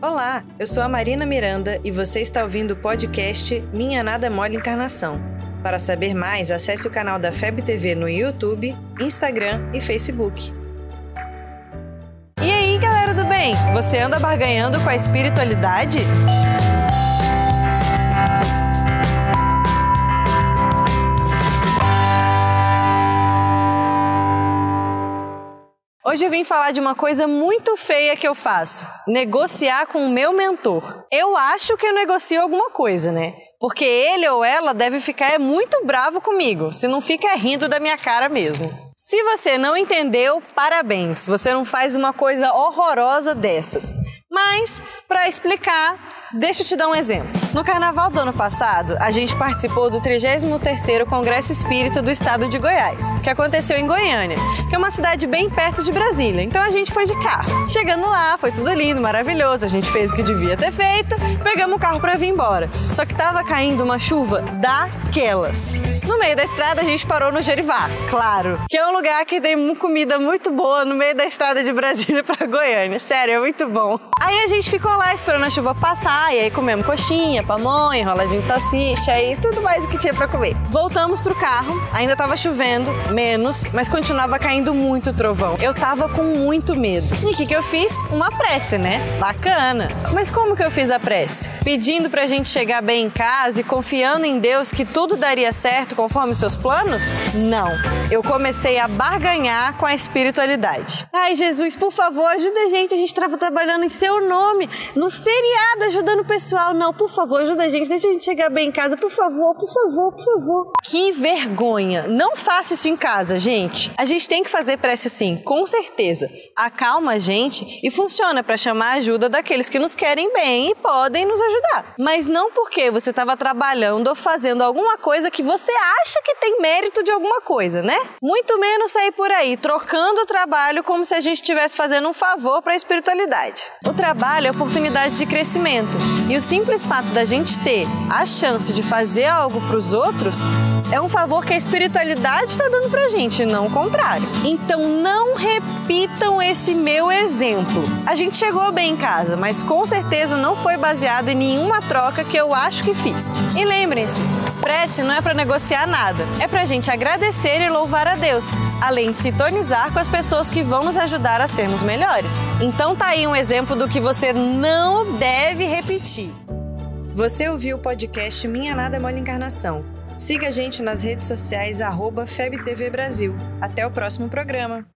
Olá, eu sou a Marina Miranda e você está ouvindo o podcast Minha Nada Mole Encarnação. Para saber mais, acesse o canal da FEB TV no YouTube, Instagram e Facebook. E aí, galera do bem? Você anda barganhando com a espiritualidade? Hoje eu vim falar de uma coisa muito feia que eu faço: negociar com o meu mentor. Eu acho que eu negocio alguma coisa, né? Porque ele ou ela deve ficar muito bravo comigo, se não fica rindo da minha cara mesmo. Se você não entendeu, parabéns, você não faz uma coisa horrorosa dessas. Mas, para explicar, deixa eu te dar um exemplo. No carnaval do ano passado, a gente participou do 33º Congresso Espírita do Estado de Goiás, que aconteceu em Goiânia, que é uma cidade bem perto de Brasília. Então a gente foi de carro. Chegando lá, foi tudo lindo, maravilhoso, a gente fez o que devia ter feito, pegamos o carro para vir embora. Só que tava caindo uma chuva daquelas. No meio da estrada, a gente parou no Jerivá, claro, que é um lugar que tem comida muito boa no meio da estrada de Brasília para Goiânia. Sério, é muito bom. Aí a gente ficou lá esperando a chuva passar, e aí comemos coxinha, pamonha, enroladinho de salsicha e tudo mais o que tinha para comer. Voltamos pro carro, ainda tava chovendo, menos, mas continuava caindo muito trovão. Eu tava com muito medo. E o que, que eu fiz? Uma prece, né? Bacana. Mas como que eu fiz a prece? Pedindo pra gente chegar bem em casa e confiando em Deus que tudo daria certo conforme os seus planos? Não. Eu comecei a barganhar com a espiritualidade. Ai, Jesus, por favor, ajuda a gente. A gente estava trabalhando em seu nome, no feriado, ajudando o pessoal. Não, por favor, ajuda a gente. Deixa a gente chegar bem em casa. Por favor, por favor, por favor. Que vergonha. Não faça isso em casa, gente. A gente tem que fazer prece sim, com certeza. Acalma a gente e funciona para chamar a ajuda daqueles que nos querem bem e podem nos ajudar. Mas não porque você estava trabalhando ou fazendo alguma coisa que você acha que tem mérito de alguma coisa, né? Muito menos sair por aí trocando o trabalho como se a gente estivesse fazendo um favor para a espiritualidade. O trabalho é oportunidade de crescimento e o simples fato da gente ter a chance de fazer algo para os outros é um favor que a espiritualidade está dando para gente, não o contrário. Então não repitam esse meu exemplo. A gente chegou bem em casa, mas com certeza não foi baseado em nenhuma troca que eu acho que fiz. E lembrem-se, prece não é para negociar nada, é para a gente agradecer e louvar a Deus, além de sintonizar com as pessoas que vão nos ajudar a sermos melhores. Então tá aí um exemplo do que você não deve repetir. Você ouviu o podcast Minha Nada é Mole Encarnação. Siga a gente nas redes sociais, arroba FebTV Brasil. Até o próximo programa.